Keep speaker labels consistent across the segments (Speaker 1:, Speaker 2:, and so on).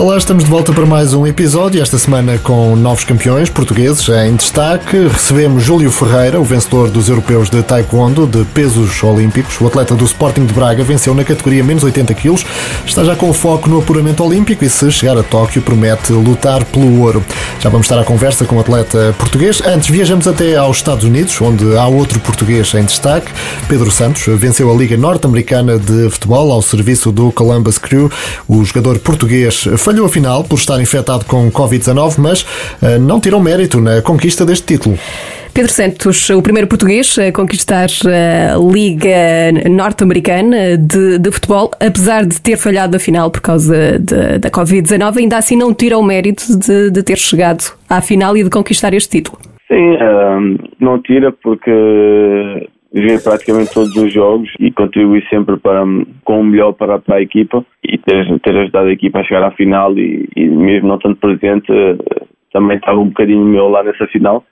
Speaker 1: Olá, estamos de volta para mais um episódio, esta semana com novos campeões portugueses em destaque. Recebemos Júlio Ferreira, o vencedor dos europeus de Taekwondo de pesos olímpicos. O atleta do Sporting de Braga venceu na categoria menos 80 kg. Está já com foco no apuramento olímpico e se chegar a Tóquio promete lutar pelo ouro. Já vamos estar à conversa com o atleta português. Antes viajamos até aos Estados Unidos, onde há outro português em destaque. Pedro Santos venceu a Liga Norte-Americana de Futebol ao serviço do Columbus Crew. O jogador português falhou a final por estar infectado com Covid-19, mas uh, não tirou mérito na conquista deste título.
Speaker 2: Pedro Santos, o primeiro português a conquistar a Liga Norte-Americana de, de, futebol, apesar de ter falhado a final por causa de, da Covid-19, ainda assim não tira o mérito de, de, ter chegado à final e de conquistar este título.
Speaker 3: Sim, um, não tira porque joguei praticamente todos os jogos e contribuí sempre para, com o melhor para, para a equipa ter, ter ajudado a equipa a chegar à final e, e mesmo não tanto presente também estava um bocadinho meu lá nessa final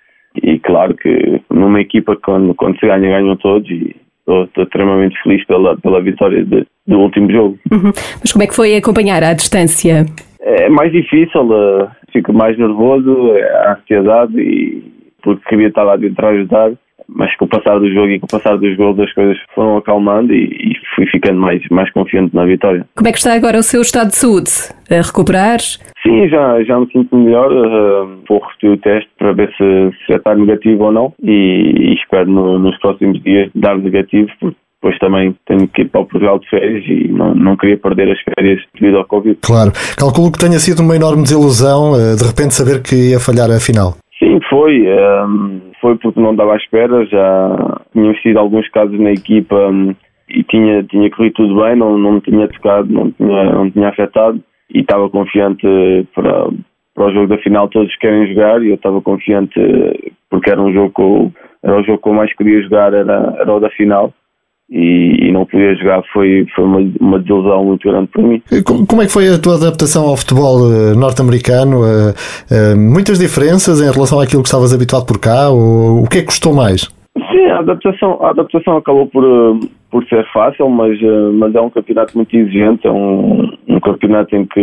Speaker 3: e claro que numa equipa quando, quando se ganha, ganham todos e estou, extremamente feliz pela, pela vitória de, do último jogo.
Speaker 2: Uhum. Mas como é que foi acompanhar à distância?
Speaker 3: É mais difícil, uh, fico mais nervoso, é a ansiedade e porque queria estar lá dentro a ajudar mas com o passar do jogo e com o passar dos gols as coisas foram acalmando e, e, fui ficando mais, mais confiante na vitória.
Speaker 2: Como é que está agora o seu estado de saúde? A recuperar?
Speaker 3: Sim, já, já me sinto melhor. Uh, vou repetir o teste para ver se, se já está negativo ou não e, e espero no, nos próximos dias dar negativo, porque depois também tenho que ir para o Portugal de férias e não, não queria perder as férias devido ao Covid.
Speaker 1: Claro. Calculo que tenha sido uma enorme desilusão uh, de repente saber que ia falhar a final.
Speaker 3: Sim, foi. Um, foi porque não dava à espera, já tinham sido alguns casos na equipa um, e tinha, tinha corrido tudo bem, não, não me tinha tocado, não tinha, não tinha afetado e estava confiante para, para o jogo da final todos querem jogar e eu estava confiante porque era um jogo que eu, era o jogo que eu mais queria jogar, era, era o da final e, e, não podia jogar foi, foi uma, uma desilusão muito grande para mim.
Speaker 1: Como é que foi a tua adaptação ao futebol uh, norte-americano? Uh, uh, muitas diferenças em relação àquilo que estavas habituado por cá? O que é que custou mais?
Speaker 3: Sim, a adaptação, a adaptação acabou por, por ser fácil, mas, mas é um campeonato muito exigente, é um, um campeonato em que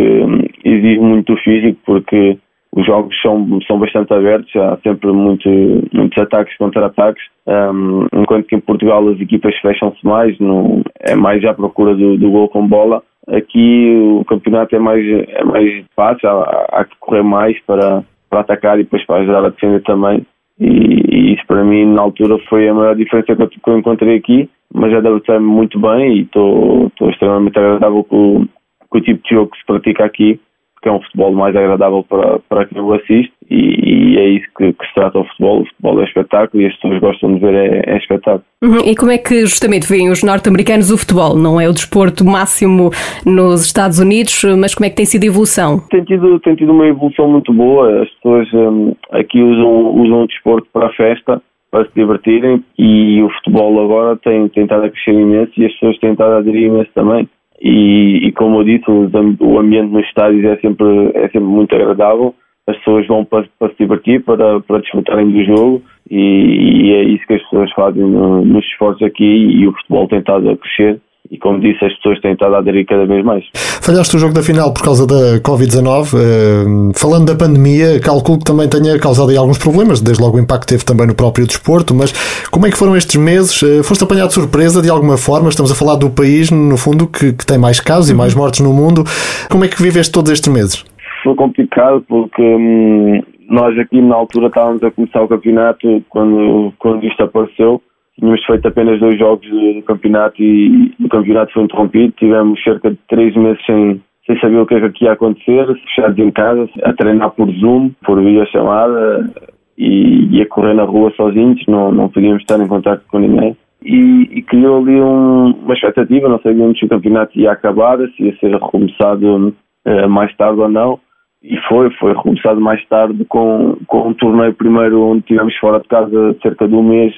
Speaker 3: exige muito físico, porque os jogos são, são bastante abertos, há sempre muito, muitos ataques contra-ataques, um, enquanto que em Portugal as equipas fecham-se mais, não, é mais à procura do, do gol com bola. Aqui o campeonato é mais, é mais fácil, há, há que correr mais para, para atacar e depois para ajudar a defender também. E, e, isso para mim na altura foi a maior diferença que eu, que eu encontrei aqui, mas adaptei-me muito bem e estou extremamente agradável com, com o tipo de jogo que se pratica aqui que é um futebol mais agradável para, para quem o assiste e, e é isso que, que, se trata o futebol. O futebol é espetáculo e as pessoas gostam de ver é, é espetáculo.
Speaker 2: Uhum. E como é que justamente veem os norte-americanos o futebol? Não é o desporto máximo nos Estados Unidos, mas como é que tem sido a evolução?
Speaker 3: Tem tido, tem tido uma evolução muito boa. As pessoas um, aqui usam, usam o desporto para a festa para se divertirem e o futebol agora tem, estado a crescer imenso e as pessoas têm estado a aderir imenso também e, e como eu disse, o, ambiente nos estádios é sempre, é sempre muito agradável. As pessoas vão para, para se divertir, para, para desfrutarem do jogo e, e é isso que as pessoas fazem no, nos esforços aqui e o futebol tem estado a crescer e como disse, as pessoas têm estado a aderir cada vez mais.
Speaker 1: Falhaste o jogo da final por causa da Covid-19. Uh, falando da pandemia, calculo que também tenha causado aí alguns problemas, desde logo o impacto que teve também no próprio desporto, mas como é que foram estes meses? Uh, foste apanhado de surpresa de alguma forma? Estamos a falar do país, no fundo, que, que tem mais casos uhum. e mais mortes no mundo. Como é que viveste todos estes meses?
Speaker 3: Foi complicado porque hum, nós aqui na altura estávamos a começar o campeonato quando, quando isto apareceu tínhamos feito apenas dois jogos do campeonato e o campeonato foi interrompido. Tivemos cerca de três meses sem, sem saber o que é que ia acontecer, fechados em casa, a treinar por Zoom, por via chamada e, e a correr na rua sozinhos, não, não podíamos estar em contato com ninguém. E, e criou ali um, uma expectativa, não sabíamos se o campeonato ia acabar, se ia ser recomeçado uh, mais tarde ou não. E foi, foi recomeçado mais tarde com, com um torneio primeiro onde tivemos fora de casa cerca de um mês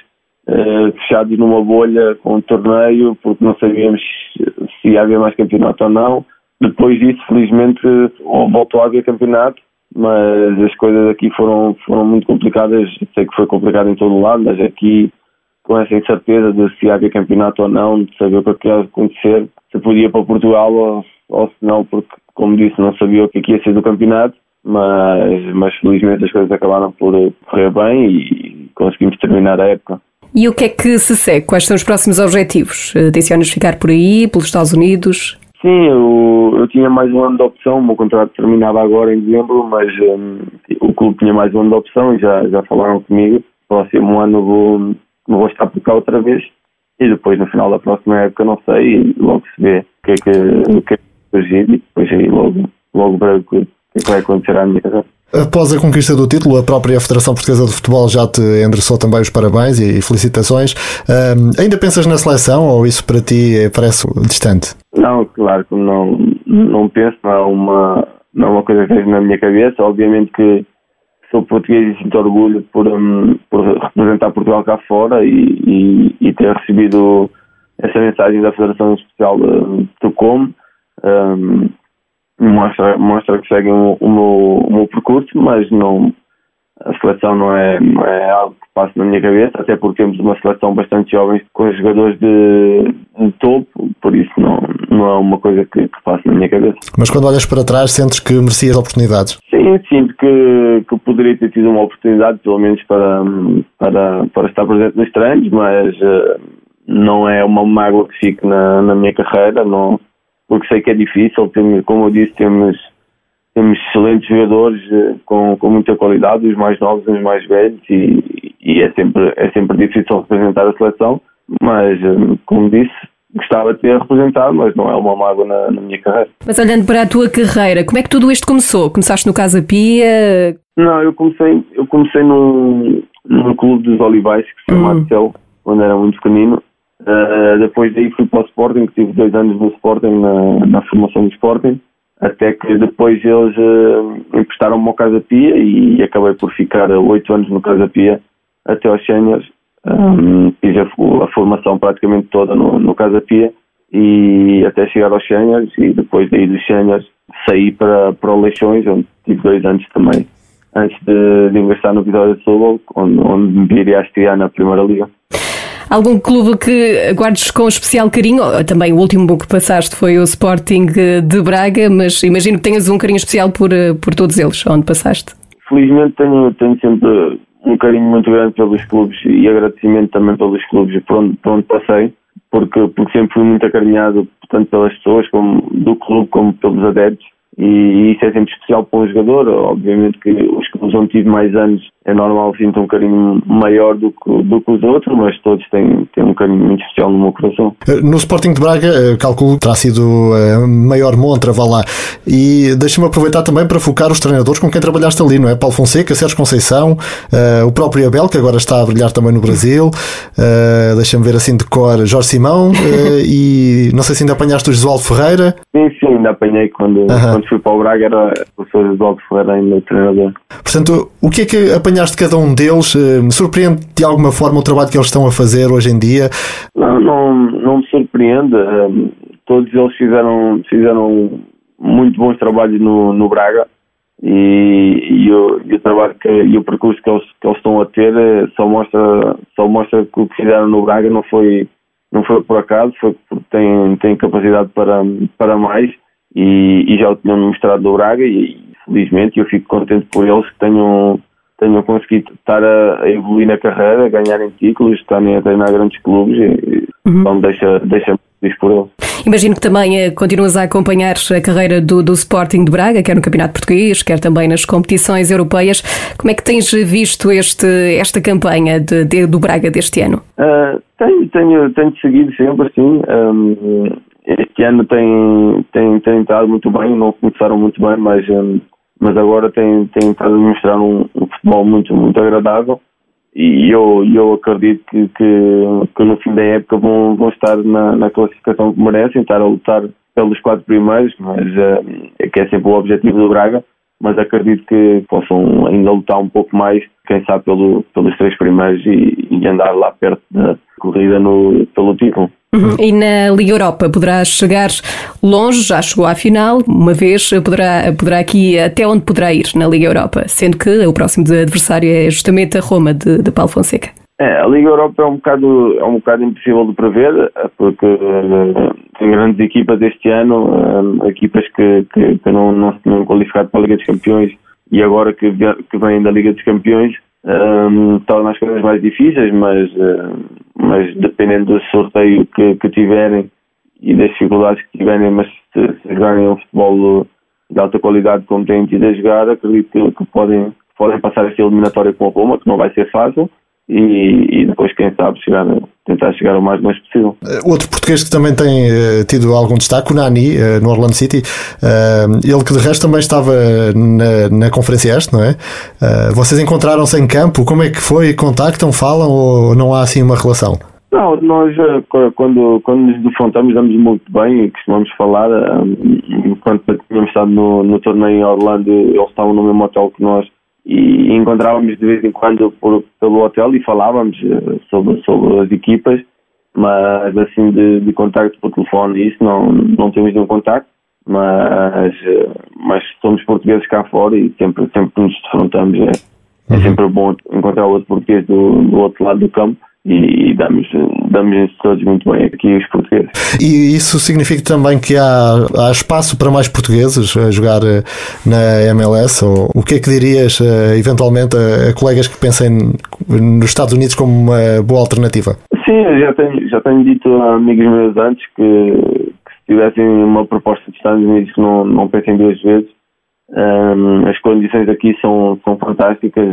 Speaker 3: uh, fechados numa bolha com um torneio, porque não sabíamos se ia haver mais campeonato ou não. Depois disso, felizmente, voltou a haver campeonato mas as coisas aqui foram, foram muito complicadas. Sei que foi complicado em todo o lado, mas aqui com essa incerteza de se havia campeonato ou não, de saber o que ia acontecer, se podia para Portugal ou, ou se não, porque, como disse, não sabia o que ia ser do campeonato, mas, mas felizmente as coisas acabaram por correr bem e conseguimos terminar a época.
Speaker 2: E o que é que se segue? Quais são os próximos objetivos? Tencionas ficar por aí, pelos Estados Unidos?
Speaker 3: Sim, eu, eu tinha mais um ano de opção, o meu contrato terminava agora em dezembro, mas um, o clube tinha mais um ano de opção e já, já falaram comigo. Próximo ano vou, vou estar por cá outra vez e depois no final da próxima época não sei logo se vê o que é que, o que, é que surgir e depois aí logo, logo ver o que, é que vai acontecer à minha carreira.
Speaker 1: Após a conquista do título, a própria Federação Portuguesa de Futebol já te endereçou também os parabéns e felicitações. Um, ainda pensas na seleção ou isso para ti parece distante?
Speaker 3: Não, claro que não, não penso, não é uma, não é uma coisa que esteja na minha cabeça. Obviamente que sou português e sinto orgulho por, um, por representar Portugal cá fora e, e, e, ter recebido essa mensagem da Federação Especial de Tocom. Um, mostra, mostra que seguem o, o, meu, o meu percurso, mas não, a seleção não é, não é algo que passa na minha cabeça, até porque temos uma seleção bastante jovem com jogadores de, de topo, por isso não, não é uma coisa que, que passa na minha cabeça.
Speaker 1: Mas quando olhas para trás, sentes que merecias oportunidades?
Speaker 3: Sim, sinto que, que poderia ter tido uma oportunidade, pelo menos para, para, para estar presente nos treinos, mas uh, não é uma mágoa que fique na, na minha carreira, não porque sei que é difícil. Temos, como eu disse, temos, temos excelentes jogadores eh, com, com muita qualidade, os mais novos e os mais velhos, e, e é, sempre, é sempre difícil representar a seleção. Mas, eh, como disse, gostava de ter representado, mas não é uma mágoa na, na, minha carreira.
Speaker 2: Mas olhando para a tua carreira, como é que tudo isto começou? Começaste no Casa Pia?
Speaker 3: Não, eu comecei, eu comecei num, num clube dos Olivais que se chama hum. quando era muito pequenino, Uh, depois daí fui para o Sporting, tive dois anos no Sporting, na, na formação do Sporting, até que depois eles uh, emprestaram-me ao Casa Pia e acabei por ficar oito anos no Casa Pia até aos séniores. Um, fiz a, a, formação praticamente toda no, no Casa Pia e até chegar aos séniores e depois daí dos séniores saí para, para o Leixões, onde tive dois anos também, antes de, de ingressar no Vitória de Setúbal, onde, onde me viria a estrear na Primeira Liga.
Speaker 2: Algum clube que guardes com especial carinho? Também o último que passaste foi o Sporting de Braga, mas imagino que tenhas um carinho especial por, eh, por todos eles, onde passaste.
Speaker 3: Felizmente tenho, tenho sempre um carinho muito grande pelos clubes e agradecimento também pelos clubes por onde, por onde passei, porque, porque sempre fui muito acarinhado tanto pelas pessoas como do clube como pelos adeptos e isso é sempre especial para um jogador. Obviamente que os que onde tive mais anos é normal sinto um carinho maior do que, do que os outros, mas todos têm, têm um carinho muito especial no meu coração.
Speaker 1: Eh, no Sporting de Braga, eh, calculo que terá sido a maior montra, vá lá. E deixa-me aproveitar também para focar os treinadores com quem trabalhaste ali, não é? Paulo Fonseca, Sérgio Conceição, uh, o próprio Abel, que agora está a brilhar também no Brasil, uh, deixa-me ver assim de cor, Jorge Simão, uh, e não sei se ainda apanhaste o Josualdo Ferreira.
Speaker 3: Sim, sim, ainda apanhei quando, quando fui para o Braga, era o Sr. Josualdo Ferreira ainda o treinador.
Speaker 1: Portanto, o que é que apanhaste de cada um deles? Me surpreende de alguma forma o trabalho que eles estão a fazer hoje em dia?
Speaker 3: Não, não, não me surpreende. Todos eles fizeram, fizeram muito bons trabalhos no, no Braga e, e, o, e o trabalho que, e o percurso que eles, que eles estão a ter eh, só mostra, só mostra que o que fizeram no Braga não foi, não foi por acaso, foi porque têm, têm capacidade para, para mais e, e já o tinham mostrado no Braga e, felizmente eu fico contente por eles que tenham, tenham conseguido estar a, a evoluir na carreira, ganharem títulos, estarem a treinar grandes clubes e uhum. então deixa, deixa feliz por eles.
Speaker 2: Imagino que também eh, continuas a acompanhar a carreira do, do, Sporting de Braga, quer no Campeonato Português, quer também nas competições europeias. Como é que tens visto este, esta campanha de, de, do Braga deste ano?
Speaker 3: Uh, tenho, tenho, tenho seguido sempre, assim. Um, este ano tem, tem, tem estado muito bem, não começaram muito bem, mas, um, mas agora tem, tem estado a mostrar um, um futebol muito, muito agradável. E eu, eu acredito que, que, que, no fim da época vão, vão estar na, na, classificação que merecem, estar a lutar pelos quatro primeiros, mas é que é sempre o objetivo do Braga, mas acredito que possam ainda lutar um pouco mais, quem sabe pelo, pelos três primeiros e, e andar lá perto da, corrida no, pelo título.
Speaker 2: Uhum. E na Liga Europa poderá chegar longe, já chegou à final, uma vez poderá, poderá aqui até onde poderá ir na Liga Europa, sendo que o próximo adversário é justamente a Roma de, de Paulo Fonseca.
Speaker 3: É, a Liga Europa é um bocado, é um bocado impossível de prever, porque uh, tem grandes equipas este ano, uh, equipas que, que, que, não, não se tinham qualificado para a Liga dos Campeões e agora que, que vêm da Liga dos Campeões um, torna as coisas mais difíceis, mas, mas dependendo do sorteio que, que, tiverem e das dificuldades que tiverem, mas se, se jogarem um futebol de alta qualidade como têm tido a jogar, acredito que, que podem, podem passar esta eliminatória com a Roma, que não vai ser fácil, e, e, depois, quem sabe, chegar, tentar chegar o mais longe possível.
Speaker 1: Eh, outro português que também tem uh, tido algum destaque, o Nani, uh, no Orlando City, uh, ele que de resto também estava na, na Conferência Este, não é? vocês encontraram-se em campo, como é que foi? Contactam, falam ou não há assim uma relação?
Speaker 3: Não, nós quando, quando nos defrontamos damos muito bem e costumamos falar. Enquanto tínhamos estado no, no torneio em Orlando, eles estavam no mesmo hotel que nós e encontrávamos de vez em quando por, pelo hotel e falávamos eh, sobre, sobre as equipas, mas assim de, de contacto por telefone isso não, não temos nenhum contacto, mas, eh, mas somos portugueses cá fora e sempre, sempre nos defrontamos. É, é uhum. sempre bom encontrar outro português do, do outro lado do campo e damos, damos todos muito bem aqui os portugueses.
Speaker 1: E isso significa também que há, há espaço para mais portugueses a jogar eh, na MLS? Ou o que é que dirias eh, eventualmente a, a colegas que pensem nos Estados Unidos como uma boa alternativa?
Speaker 3: Sim, já tenho, já tenho dito a amigos meus antes que, que se tivessem uma proposta dos Estados Unidos que não, não pensem duas vezes. Um, as condições aqui são, são fantásticas.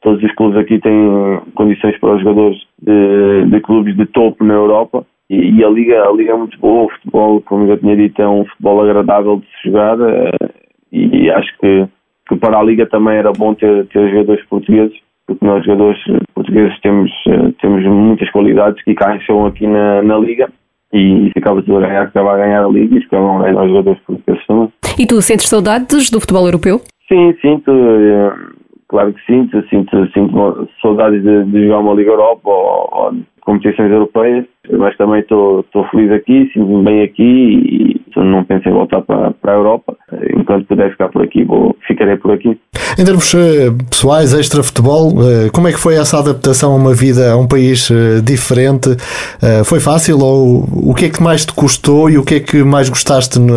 Speaker 3: Todos os clubes aqui têm condições para os jogadores de, de clubes de topo na Europa e, e, a, liga, a liga é muito boa. O futebol, como já tinha dito, é um futebol agradável de se jogar uh, e acho que, que para a liga também era bom ter, ter jogadores portugueses porque nós jogadores portugueses temos, uh, temos muitas qualidades que encaixam aqui na, na liga e ficava tudo a ganhar, ficava a ganhar a liga e ficavam a ganhar os jogadores portugueses também.
Speaker 2: E tu sentes saudades do futebol europeu?
Speaker 3: Sim, sinto. Uh, claro que sinto, sinto, sinto saudades de, de jogar uma Liga Europa ou, ou competições europeias, mas também estou feliz aqui, sinto-me bem aqui e não penso em voltar para, para a Europa. Enquanto puder ficar por aqui, vou, ficarei por aqui.
Speaker 1: Em termos uh, pessoais, extra-futebol, uh, como é que foi essa adaptação a uma vida, a um país uh, diferente? foi fácil ou o que é que mais te custou e o que é que mais gostaste no,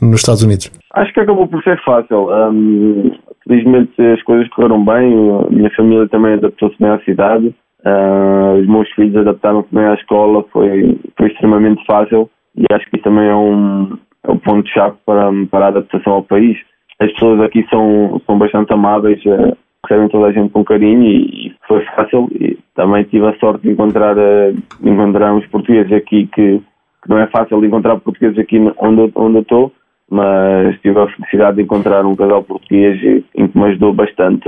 Speaker 1: nos Estados Unidos?
Speaker 3: Acho que acabou por ser fácil. Um, felizmente as coisas correram bem, a minha família também adaptou-se bem à cidade, uh, os meus filhos adaptaram-se à escola, foi, foi extremamente fácil e acho que isso também é um, é um ponto-chave para, para a adaptação ao país. As pessoas aqui são, são bastante amáveis, uh, recebem toda a gente com carinho e, e, foi fácil e também tive a sorte de encontrar, uh, de encontrar uns portugueses aqui que, que não é fácil de encontrar portugueses aqui onde, onde eu estou mas tive a felicidade de encontrar um casal português em que me ajudou bastante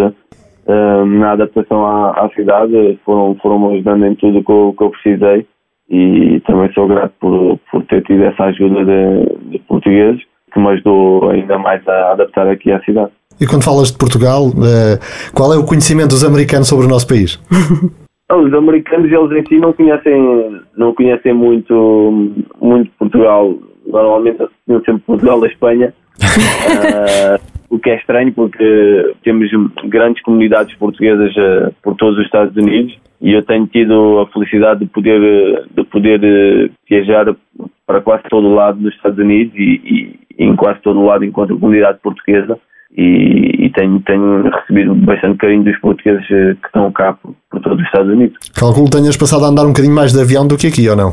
Speaker 3: na adaptação à, à, cidade, foram, foram me ajudando em tudo o que eu, que eu precisei e também sou grato por, por ter tido essa ajuda de, de portugueses que me ajudou ainda mais a adaptar aqui à cidade.
Speaker 1: E quando falas de Portugal, uh, qual é o conhecimento dos americanos sobre o nosso país?
Speaker 3: Os americanos, eles em si não conhecem, não conhecem muito, muito Portugal normalmente associam sempre Portugal a Espanha, uh, o que é estranho porque temos grandes comunidades portuguesas uh, por todos os Estados Unidos e eu tenho tido a felicidade de poder, de poder uh, viajar para quase todo o lado dos Estados Unidos e, e em quase todo o lado encontro comunidade portuguesa e, e, tenho, tenho recebido bastante carinho dos portugueses que estão cá por, por todos os Estados Unidos.
Speaker 1: Calculo que tenhas passado a andar um bocadinho mais de avião do que aqui, ou não?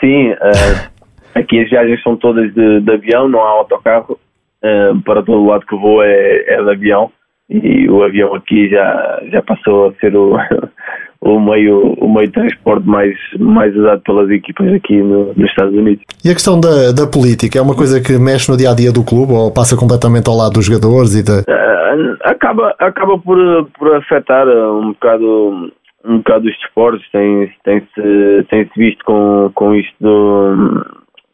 Speaker 3: Sim, uh, Aqui as viagens são todas de, de avião, não há autocarro. Uh, para todo lado que vou é, é de avião e o avião aqui já, já passou a ser o, o, meio, o meio de transporte mais, mais usado pelas equipas aqui no, nos Estados Unidos.
Speaker 1: E a questão da, da política é uma coisa que mexe no dia a dia do clube ou passa completamente ao lado dos jogadores e da.
Speaker 3: Uh, acaba, acaba por, por afetar um bocado um bocado os desportos, tem-se tem -se, tem -se visto com, com isto do,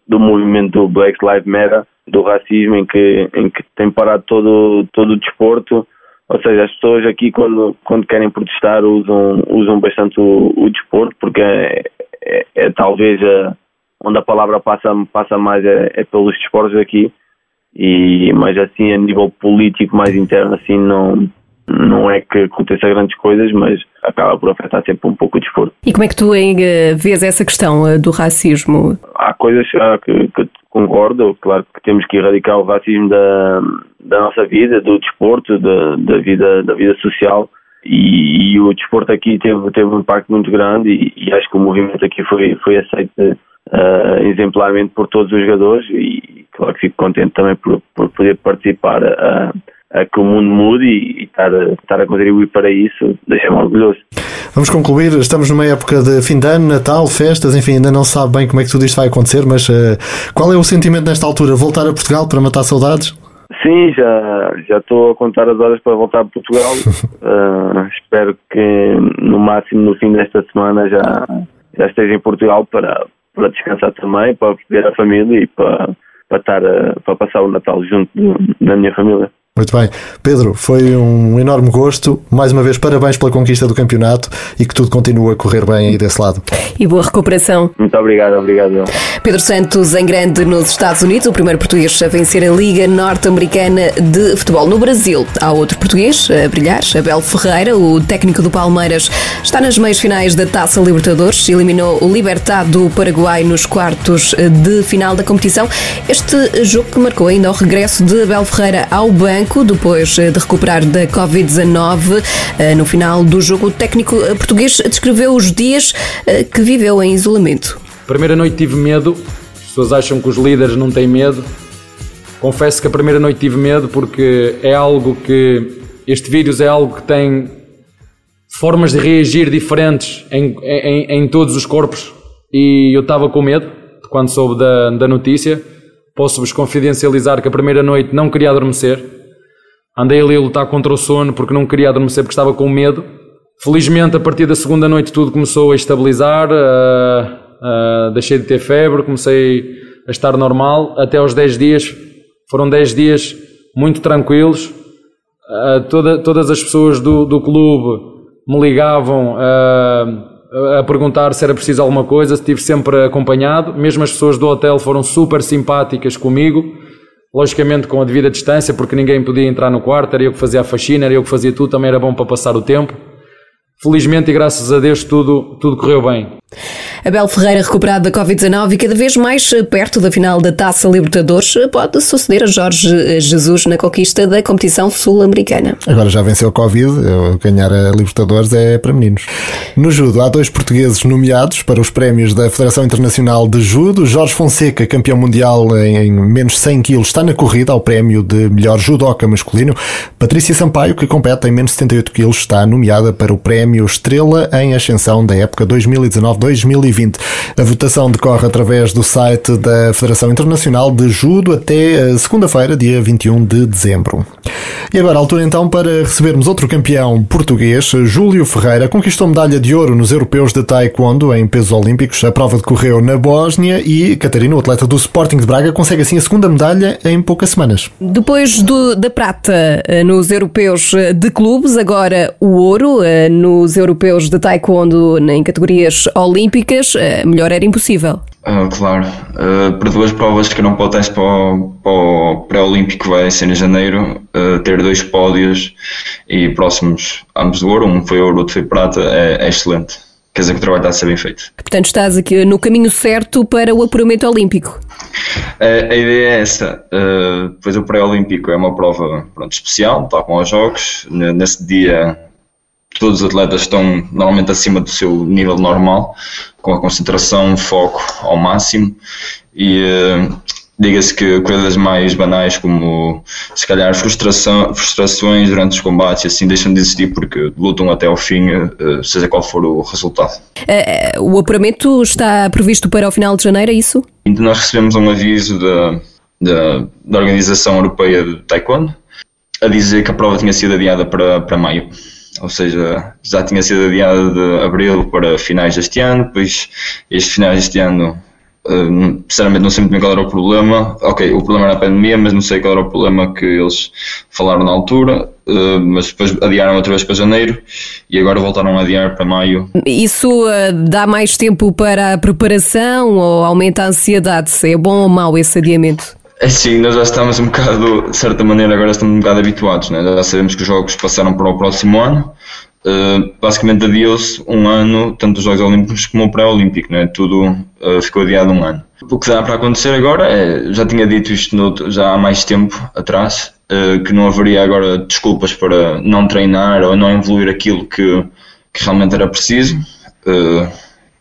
Speaker 3: do movimento Black Lives Matter, do racismo, em que, em que tem parado todo, todo o desporto, ou seja, as pessoas aqui quando, quando querem protestar usam, usam bastante o, o desporto porque é, é, é talvez a, onde a palavra passa, passa mais é, é, pelos desportos aqui. E mas assim a nível político mais interno assim não não é que aconteça grandes coisas, mas acaba por afetar sempre um pouco o desporto.
Speaker 2: E como é que tu eh, vês essa questão eh, do racismo?
Speaker 3: Há coisas que, que concordo, claro que temos que erradicar o racismo da, da nossa vida, do desporto, da, da, vida, da vida social. E, e, o desporto aqui teve, teve um impacto muito grande e, e acho que o movimento aqui foi, foi aceito uh, exemplarmente por todos os jogadores e claro que fico contente também por, por poder participar uh, a que o mundo mude e, e estar, a, estar a contribuir para isso deixa-me orgulhoso.
Speaker 1: Vamos concluir, estamos numa época de fim de ano, Natal, festas, enfim, ainda não se sabe bem como é que tudo isto vai acontecer, mas uh, qual é o sentimento nesta altura? Voltar a Portugal para matar saudades?
Speaker 3: Sim, já, já estou a contar as horas para voltar a Portugal. uh, espero que no máximo no fim desta semana já, já esteja em Portugal para, para descansar também, para ver a família e para, para, estar, para passar o Natal junto da minha família.
Speaker 1: Muito bem. Pedro, foi um enorme gosto. Mais uma vez, parabéns pela conquista do campeonato e que tudo continue a correr bem aí desse lado.
Speaker 2: E boa recuperação.
Speaker 3: Muito obrigado, obrigado.
Speaker 2: Pedro Santos, em grande nos Estados Unidos, o primeiro português a vencer a Liga Norte-Americana de Futebol. No Brasil, há outro português a brilhar, Abel Ferreira, o técnico do Palmeiras, está nas meias finais da Taça Libertadores, eliminou o Libertad do Paraguai nos quartos de final da competição. Este jogo que marcou ainda o regresso de Abel Ferreira ao banco depois eh, de recuperar da Covid-19. Eh, no final do jogo, o técnico eh, português descreveu os dias que viveu em isolamento.
Speaker 4: Primeira noite tive medo, as pessoas acham que os líderes não têm medo. Confesso que a primeira noite tive medo porque é algo que. Este vírus é algo que tem formas de reagir diferentes em, em, em todos os corpos e eu estava com medo quando soube da, da notícia. Posso-vos confidencializar que a primeira noite não queria adormecer. Andei ali a lutar contra o sono porque não queria adormecer porque estava com medo. Felizmente, a partir da segunda noite, tudo começou a estabilizar. Uh, uh, deixei de ter febre, comecei a estar normal. Até aos 10 dias, foram 10 dias muito tranquilos. Uh, toda, todas as pessoas do, do clube me ligavam a perguntar se era preciso alguma coisa, estive sempre acompanhado. Mesmo as pessoas do hotel foram super simpáticas comigo logicamente com a devida distância, porque ninguém podia entrar no quarto, era eu que fazia a faxina, era eu que fazia tudo, também era bom para passar o tempo. Felizmente e graças a Deus tudo, tudo correu bem.
Speaker 2: Abel Ferreira recuperado da Covid-19 e cada vez mais perto da final da Taça Libertadores, pode suceder a Jorge Jesus na conquista da competição sul-americana.
Speaker 1: Agora já venceu a Covid, ganhar a Libertadores é para meninos. No judo, há dois portugueses nomeados para os prémios da Federação Internacional de Judo. Jorge Fonseca, campeão mundial em menos 100 quilos, está na corrida ao prémio de melhor judoca masculino. Patrícia Sampaio, que compete em menos 78 quilos, está nomeada para o prémio Estrela em Ascensão da época 2019-2020. 2020. A votação decorre através do site da Federação Internacional de Judo até segunda-feira, dia 21 de dezembro. E agora a altura então para recebermos outro campeão português, Júlio Ferreira, conquistou medalha de ouro nos europeus de Taekwondo em pesos olímpicos. A prova decorreu na Bósnia e Catarina, o atleta do Sporting de Braga, consegue assim a segunda medalha em poucas semanas.
Speaker 2: Depois do, da prata eh, nos europeus de clubes, agora o ouro eh, nos europeus de Taekwondo em categorias olímpicas dias, eh, melhor era impossível.
Speaker 5: Uh, claro, uh, para duas provas que não pode para o, para o pré-olímpico vai ser em janeiro, uh, ter dois pódios e próximos ambos do ouro, um foi ouro, outro foi prata, é, é excelente. Quer dizer que o trabalho está a ser bem feito.
Speaker 2: Portanto, estás aqui no caminho certo para o apuramento olímpico.
Speaker 5: A, a ideia é essa. Depois o pré-olímpico é uma prova pronto, especial, tal como aos Jogos. Nesse dia todos os atletas estão normalmente acima do seu nível normal, com a concentração, foco ao máximo e uh, diga-se que coisas mais banais como se calhar frustração, frustrações durante os combates assim deixam de existir porque lutam até ao fim, uh, seja qual for o resultado.
Speaker 2: Uh, o apuramento está previsto para o final de janeiro, é isso?
Speaker 5: Nós recebemos um aviso da, da, da Organização Europeia de Taekwondo a dizer que a prova tinha sido adiada para, para maio ou seja, já tinha sido adiada de abril para finais deste ano, depois este finais deste ano Uh, sinceramente não sei muito bem qual era o problema. Ok, o problema era a pandemia, mas não sei qual era o problema que eles falaram na altura. Uh, mas depois adiaram outra vez para janeiro e agora voltaram a adiar para maio.
Speaker 2: Isso uh, dá mais tempo para a preparação ou aumenta a ansiedade? É bom ou mau esse adiamento?
Speaker 5: Sim, nós já estamos um bocado, de certa maneira, agora estamos um bocado habituados, né? já sabemos que os jogos passaram para o próximo ano. Uh, basicamente adiou-se um ano, tanto os Jogos Olímpicos como o pré-olímpico, né? tudo uh, ficou adiado um ano. O que dá para acontecer agora é, já tinha dito isto no, já há mais tempo atrás, uh, que não haveria agora desculpas para não treinar ou não evoluir aquilo que, que realmente era preciso.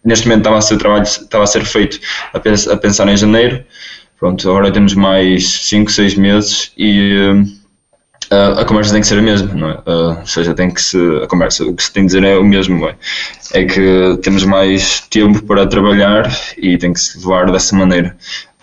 Speaker 5: neste momento estava a ser, trabalho, estava a ser feito a, pensar, a pensar em janeiro, pronto, agora temos mais 5, 6 meses e uh, a conversa tem que ser a mesma, não é? Uh, ou seja, tem que se, a conversa, o que se tem de dizer é o mesmo, é? é que temos mais tempo para trabalhar e tem que se levar dessa maneira.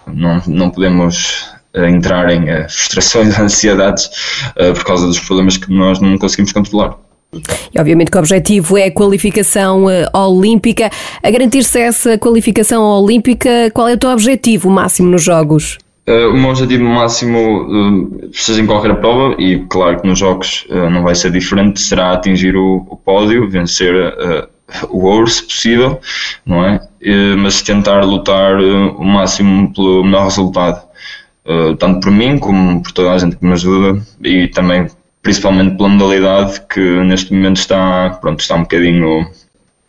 Speaker 5: Não, não podemos uh, entrar em frustrações, ansiedades por causa dos problemas que nós não conseguimos controlar.
Speaker 2: E obviamente que o objetivo é a qualificação uh, olímpica. A garantir-se essa qualificação olímpica, qual é o teu objetivo máximo nos Jogos?
Speaker 5: Uh, o meu objetivo máximo, uh, seja em qualquer prova, e claro que nos jogos uh, não vai ser diferente, será atingir o, o pódio, vencer o ouro, se possível, não é? mas tentar lutar o máximo pelo melhor resultado, tanto por mim como por toda a gente que me ajuda e também, principalmente pela modalidade que neste momento está, pronto, está um bocadinho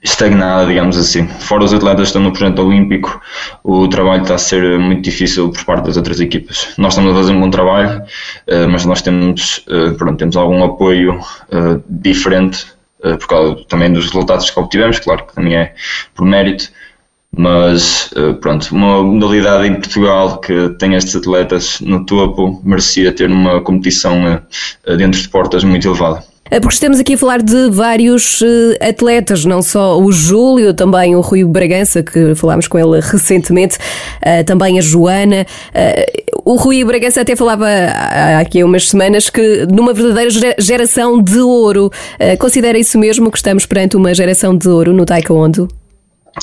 Speaker 5: estagnada, digamos assim. Fora os atletas que estão no projeto olímpico, o trabalho está a ser muito difícil por parte das outras equipas. Nós estamos a fazer um bom trabalho, eh, mas nós temos, eh, pronto, temos algum apoio eh, diferente por causa também dos resultados que obtivemos, claro que também é por mérito, mas pronto, uma modalidade em Portugal que tem estes atletas no topo merecia ter uma competição dentro de portas muito elevada.
Speaker 2: Eh, porque estamos aqui a falar de vários eh, atletas, não só o Júlio, também o Rui Bragança, que falámos com ele recentemente, eh, também a Joana. O Rui Bragança até falava há aqui umas semanas que numa verdadeira geração de ouro. Considera isso mesmo que estamos perante uma geração de ouro no Taekwondo?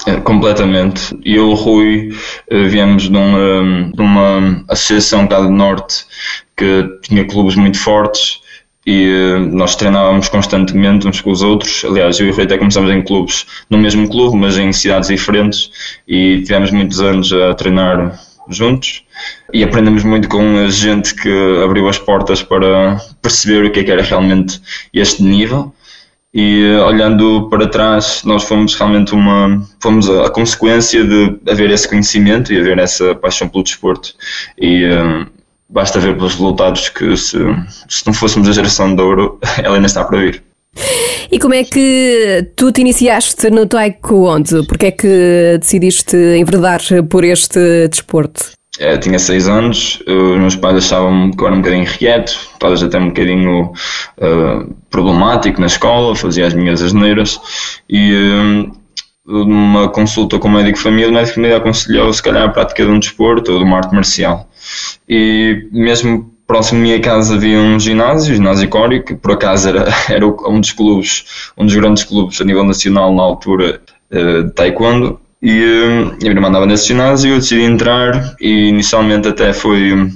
Speaker 5: É, completamente. Eu o Rui viemos de uma, de uma associação cá do Norte que tinha clubes muito fortes e eh, nós treinávamos constantemente uns com os outros. Aliás, eu e o Rui até começamos em clubes, no mesmo clube, mas em cidades diferentes e tivemos muitos anos a treinar juntos e aprendemos muito com a gente que abriu as portas para perceber o que, é que era realmente este nível e eh, olhando para trás nós fomos realmente uma fomos a, a consequência de haver esse conhecimento e haver essa paixão pelo desporto e eh, basta ver pelos resultados que se, se não fôssemos a geração de ouro, ela ainda está para vir.
Speaker 2: E como é que tu te iniciaste no Taekwondo? Porque é que decidiste enverdar por este desporto?
Speaker 5: É, tinha seis anos, os meus pais achavam que eu era um bocadinho inquieto, talvez até um bocadinho uh, problemático na escola, fazia as minhas asneiras e uh, numa consulta com o médico família, o médico família aconselhou se calhar a prática de um desporto ou de uma arte marcial. E mesmo próximo da minha casa havia um ginásio, o ginásio Cório, que por acaso era, era um dos clubes, um dos grandes clubes a nível nacional na altura uh, de taekwondo. E uh, a minha irmã andava nesse ginásio, eu decidi entrar e inicialmente até foi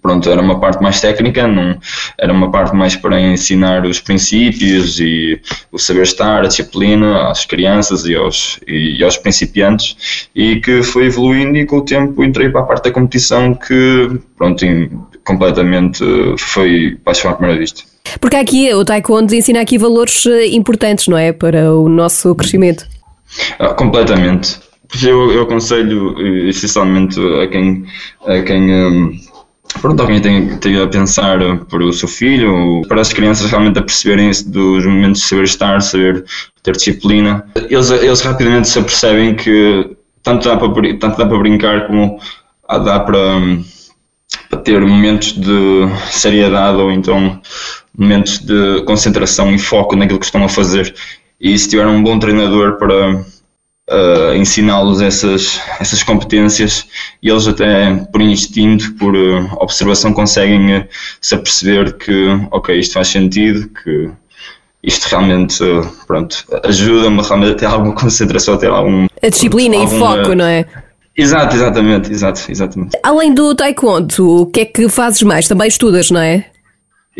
Speaker 5: pronto, era uma parte mais técnica, não, era uma parte mais para ensinar os princípios e o saber estar, a disciplina às crianças e aos, e aos principiantes e que foi evoluindo e com o tempo entrei para a parte da competição que, pronto, completamente foi paixão à primeira vista.
Speaker 2: Porque aqui o Taekwondo ensina aqui valores eh, importantes, não é? Para o nosso crescimento.
Speaker 5: Ah, completamente. Eu, eu aconselho eh, essencialmente a quem, a quem um, pronto, alguém tem, tem a pensar para o seu filho, para as crianças realmente a perceberem-se dos momentos de saber estar, saber ter disciplina. Eles, eles rapidamente se apercebem que tanto dá para, tanto dá para brincar como dá para, para ter momentos de seriedade ou então momentos de concentração e foco naquilo que estão a fazer. E se tiver um bom treinador para uh, ensiná-los essas, essas competências e eles até por instinto, por uh, observação conseguem uh, se aperceber que ok, isto faz sentido, que isto realmente pronto, ajuda-me realmente a ter alguma concentração, a ter algum...
Speaker 2: A disciplina pronto, e foco, não é?
Speaker 5: Exato, exatamente, exato, exatamente.
Speaker 2: Além do taekwondo, o que é que fazes mais? Também estudas, não é?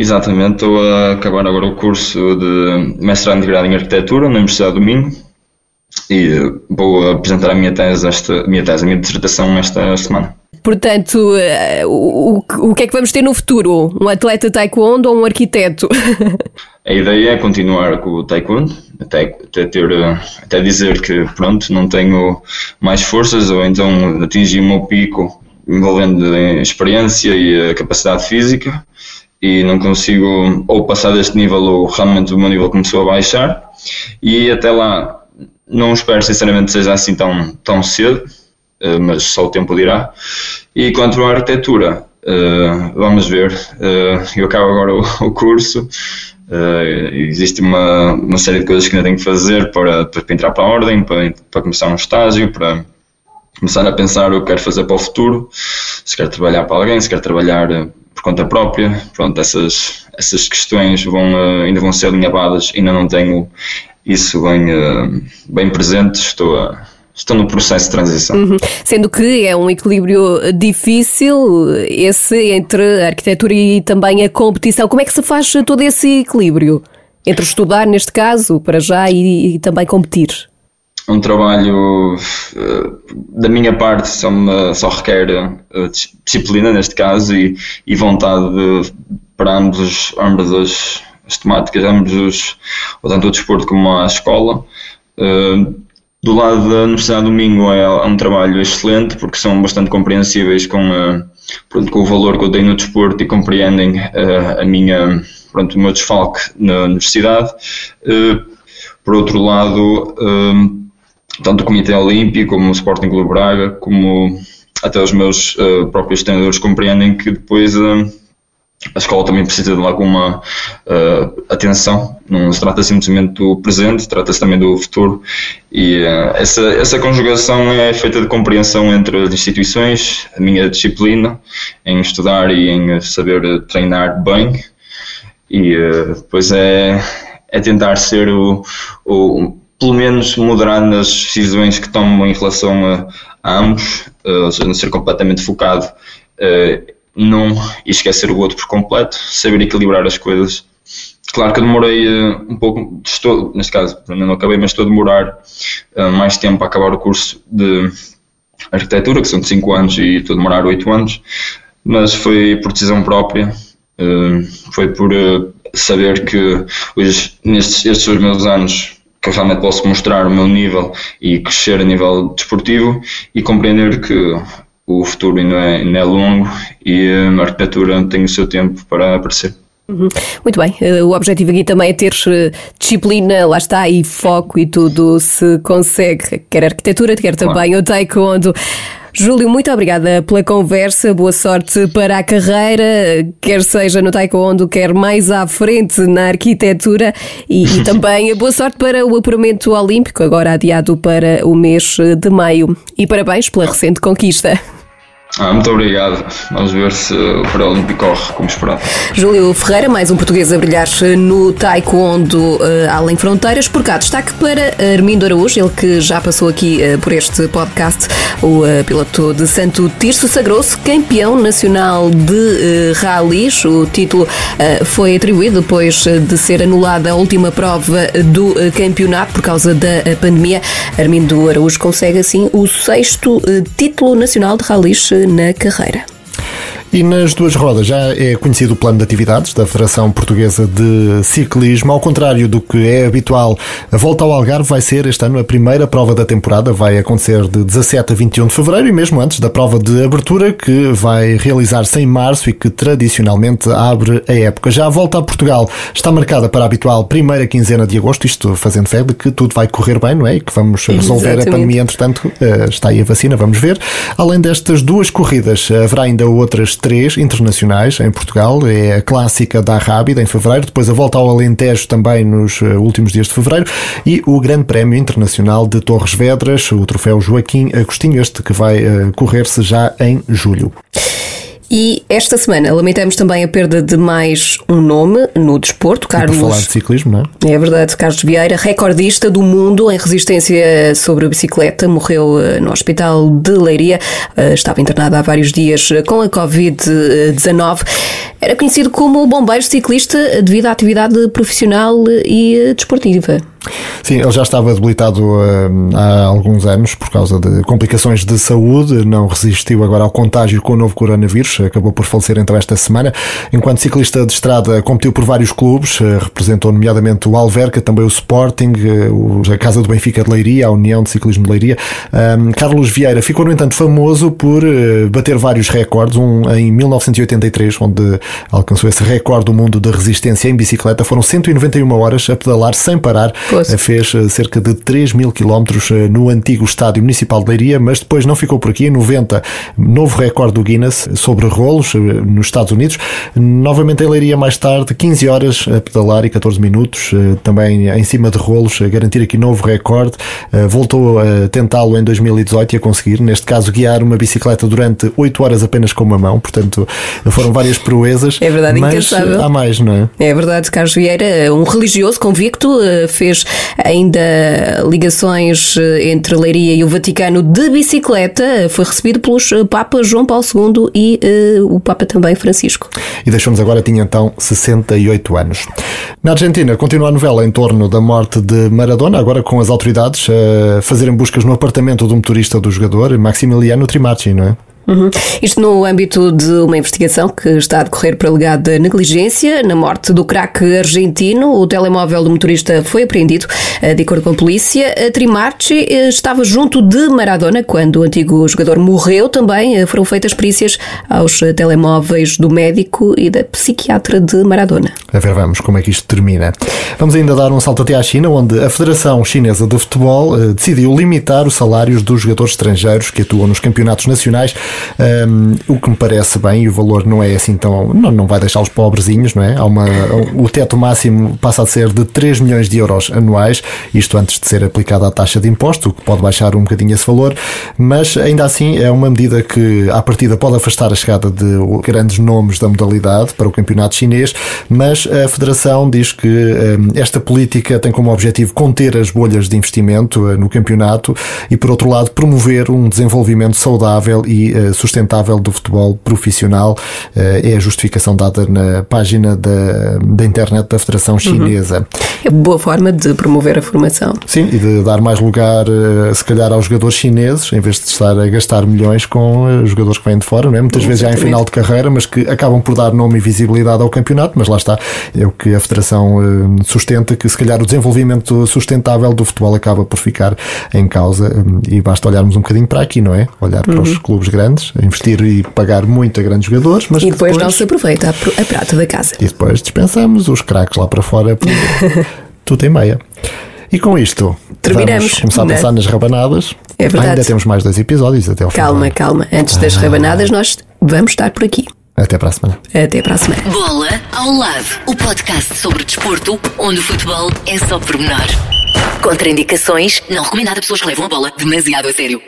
Speaker 5: Exatamente, estou a acabar agora o curso de mestrado de grado em arquitetura na Universidade do Minho e vou apresentar a minha tese, esta, a minha tese, a minha dissertação esta semana.
Speaker 2: Portanto, uh, o, o que é que vamos ter no futuro? Um atleta taekwondo ou um arquiteto?
Speaker 5: a ideia é continuar com o taekwondo, até, até, ter, até dizer que pronto, não tenho mais forças ou então atingir o meu pico envolvendo experiência e capacidade física e não consigo ou passar deste nível ou realmente o meu nível começou a baixar e até lá não espero sinceramente seja assim tão, tão cedo eh, mas só o tempo dirá. E quanto à arquitetura, eh, vamos ver. Eh, eu acabo agora o, curso. existe uma, uma série de coisas que ainda tenho que fazer para, para entrar para a ordem, para, para começar um estágio, para começar a pensar o que quero fazer para o futuro, se quero trabalhar para alguém, se quero trabalhar por conta própria. Pronto, essas, essas questões vão, ainda vão ser alinhavadas, ainda não tenho isso bem, bem presente, estou a estão no processo de transição.
Speaker 2: Uhum. Sendo que é um equilíbrio difícil esse entre a arquitetura e também a competição. Como é que se faz todo esse equilíbrio entre estudar, neste caso, para já, e, e também competir?
Speaker 5: Um trabalho uh, da minha parte só, me, só requer uh, disciplina, neste caso, e, e vontade de, para ambos, ambas as, as temáticas, ambos os, tanto o desporto como a escola. Uh, do lado da Universidade do Minho é, é, um trabalho excelente porque são bastante compreensíveis com, pronto, com o valor que eu tenho no desporto e compreendem a minha, pronto, o meu desfalque na universidade. Por outro lado, tanto o Comitê Olímpico como o Sporting Clube Braga, como até os meus próprios treinadores compreendem que depois a escola também precisa de alguma uh, atenção. Não se trata simplesmente do presente, trata-se também do futuro. E uh, essa, essa conjugação é feita de compreensão entre as instituições, a minha disciplina em estudar e em saber treinar bem. E uh, depois é, é tentar ser o, o, pelo menos moderado nas decisões que tomo em relação a, a ambos, ou seja, não ser completamente focado num e esquecer o outro por completo, saber equilibrar as coisas. Claro que eu demorei uh, um pouco, estou, neste caso, ainda não acabei, mas estou a demorar uh, mais tempo a acabar o curso de arquitetura, que são de 5 anos, e estou a demorar 8 anos, mas foi por decisão própria, uh, foi por saber que hoje, nestes estes meus anos, que eu realmente posso mostrar o meu nível e crescer a nível desportivo e compreender que o futuro ainda é, ainda é longo e a arquitetura tem o seu tempo para aparecer.
Speaker 2: Uhum. Muito bem, eh, o objetivo aqui também é ter eh, disciplina, lá está, e foco e tudo se consegue, quer arquitetura, quer também claro. o taekwondo. Júlio, muito obrigada pela conversa, boa sorte para a carreira, quer seja no taekwondo, quer mais à frente na arquitetura e, e também boa sorte para o apuramento olímpico, agora adiado para o mês de maio. E parabéns pela recente conquista.
Speaker 5: Ah, muito obrigado. Vamos ver se o Paralímpico corre como esperado.
Speaker 2: Júlio Ferreira, mais um português a brilhar no Taekwondo uh, Além Fronteiras. Por cá, destaque para Armindo Araújo, ele que já passou aqui uh, por este podcast, o uh, piloto de Santo Tirso, sagrou-se campeão nacional de uh, O título foi atribuído depois de ser anulada a última prova do campeonato por causa da pandemia. Armindo Araújo consegue assim o sexto título nacional de rallies na carreira.
Speaker 1: E nas duas rodas já é conhecido o plano de atividades da Federação Portuguesa de Ciclismo. Ao contrário do que é habitual, a volta ao Algarve vai ser este ano a primeira prova da temporada. Vai acontecer de 17 a 21 de fevereiro e mesmo antes da prova de abertura que vai realizar-se em março e que tradicionalmente abre a época. Já a volta a Portugal está marcada para a habitual primeira quinzena de agosto, isto fazendo fé de que tudo vai correr bem, não é? E que vamos resolver Exatamente. a pandemia. Entretanto, eh, está aí a vacina, vamos ver. Além destas duas corridas, haverá ainda outras três internacionais em Portugal. É a clássica da Rábida em fevereiro, depois a volta ao Alentejo também nos eh, últimos dias de fevereiro e o Grande Prémio Internacional de Torres Vedras, o troféu Joaquim Agostinho, este que vai uh, correr-se já em julho.
Speaker 2: E esta semana lamentamos também a perda de mais um nome no desporto, Carlos.
Speaker 1: E por falar de ciclismo, não
Speaker 2: é? É verdade, Carlos Vieira, recordista do mundo em resistência sobre bicicleta, morreu eh, no hospital de Leiria, eh, estava internado há vários dias eh, com a Covid-19. Era conhecido como bombeiro ciclista devido à atividade profissional e desportiva.
Speaker 1: Sim, ele já estava debilitado há alguns anos por causa de complicações de saúde, não resistiu agora ao contágio com o novo coronavírus, acabou por falecer então esta semana. Enquanto ciclista de estrada, competiu por vários clubes, uh, representou nomeadamente o Alverca, também o Sporting, uh, a Casa do Benfica de Leiria, a União de Ciclismo de Leiria. Carlos Vieira ficou, no entanto, famoso por bater vários recordes, um em 1983, onde alcançou esse recorde do mundo da resistência em bicicleta, foram 191 horas a pedalar sem parar Poxa. Fez eh, cerca de 3 mil quilómetros eh, no antigo estádio municipal de Leiria, mas depois não ficou por aqui. Em 90, novo recorde do Guinness sobre rolos eh, nos Estados Unidos. Novamente em Leiria mais tarde, 15 horas a pedalar e 14 minutos, também em cima de rolos, a garantir aqui novo recorde. Voltou a tentá-lo em 2018 e a conseguir, neste caso, guiar uma bicicleta durante 8 horas apenas com uma mão. Portanto, foram várias proezas.
Speaker 2: É verdade,
Speaker 1: mas há mais, não é?
Speaker 2: É verdade, Carlos Vieira, um religioso convicto, fez ainda ligações eh, entre Leiria e o Vaticano de bicicleta. Foi recebido pelos eh, Papas João Paulo II e o Papa também Francisco.
Speaker 1: E deixou-nos agora, tinha então 68 anos. Na Argentina, continua a novela em torno da morte de Maradona, agora com as autoridades a fazerem buscas no apartamento do motorista do jogador, Maximiliano Trimarchi, não é?
Speaker 2: Uhum. Isto no âmbito de uma investigação que está a decorrer por alegada negligência na morte do craque argentino. O telemóvel do motorista foi apreendido, eh, de acordo com a polícia. Trimarchi eh, estava junto de Maradona quando o antigo jogador morreu. Também eh, foram feitas perícias aos telemóveis do médico e da psiquiatra de Maradona.
Speaker 1: A ver, vamos, como é que isto termina. Vamos ainda dar um salto até à China, onde a Federação Chinesa de Futebol decidiu limitar os salários dos jogadores estrangeiros que atuam nos campeonatos nacionais um, o que me parece bem, e o valor não é assim tão. Não, não vai deixar os pobrezinhos, não é? Há uma, o teto máximo passa a ser de 3 milhões de euros anuais, isto antes de ser aplicada a taxa de imposto, o que pode baixar um bocadinho esse valor, mas ainda assim é uma medida que, à partida, pode afastar a chegada de grandes nomes da modalidade para o campeonato chinês, mas a Federação diz que um, esta política tem como objetivo conter as bolhas de investimento uh, no campeonato e, por outro lado, promover um desenvolvimento saudável e sustentável do futebol profissional. Eh, é a justificação dada na página da, da internet da Federação uhum. Chinesa. Uhum.
Speaker 2: É boa forma de promover a formação.
Speaker 1: Sim, e de dar mais lugar, eh, se calhar, aos jogadores chineses, em vez de estar a gastar milhões com eh, jogadores que vêm de fora, não é? muitas vezes já em final de carreira, mas que acabam por dar nome e visibilidade ao campeonato. Mas lá está, é o que a Federação sustenta, que se calhar o desenvolvimento sustentável do futebol acaba por ficar em causa. E basta olharmos um bocadinho para aqui, não é? Olhar para uhum. os clubes grandes investir e pagar muito a grandes jogadores, mas
Speaker 2: e depois, depois não se aproveita a, a prata da casa.
Speaker 1: E depois dispensamos os craques lá para fora, tudo em meia. E com isto,
Speaker 2: terminamos.
Speaker 1: Vamos começar a né? pensar nas rabanadas.
Speaker 2: É verdade.
Speaker 1: Ainda temos mais dois episódios até ao
Speaker 2: calma, final. Calma, calma. Antes das ah. rabanadas, nós vamos estar por aqui.
Speaker 1: Até para a semana.
Speaker 2: Até para a semana.
Speaker 6: Bola ao lado, o podcast sobre desporto, onde o futebol é só pormenor. Contraindicações, não recomendado a pessoas que levam a bola demasiado a sério.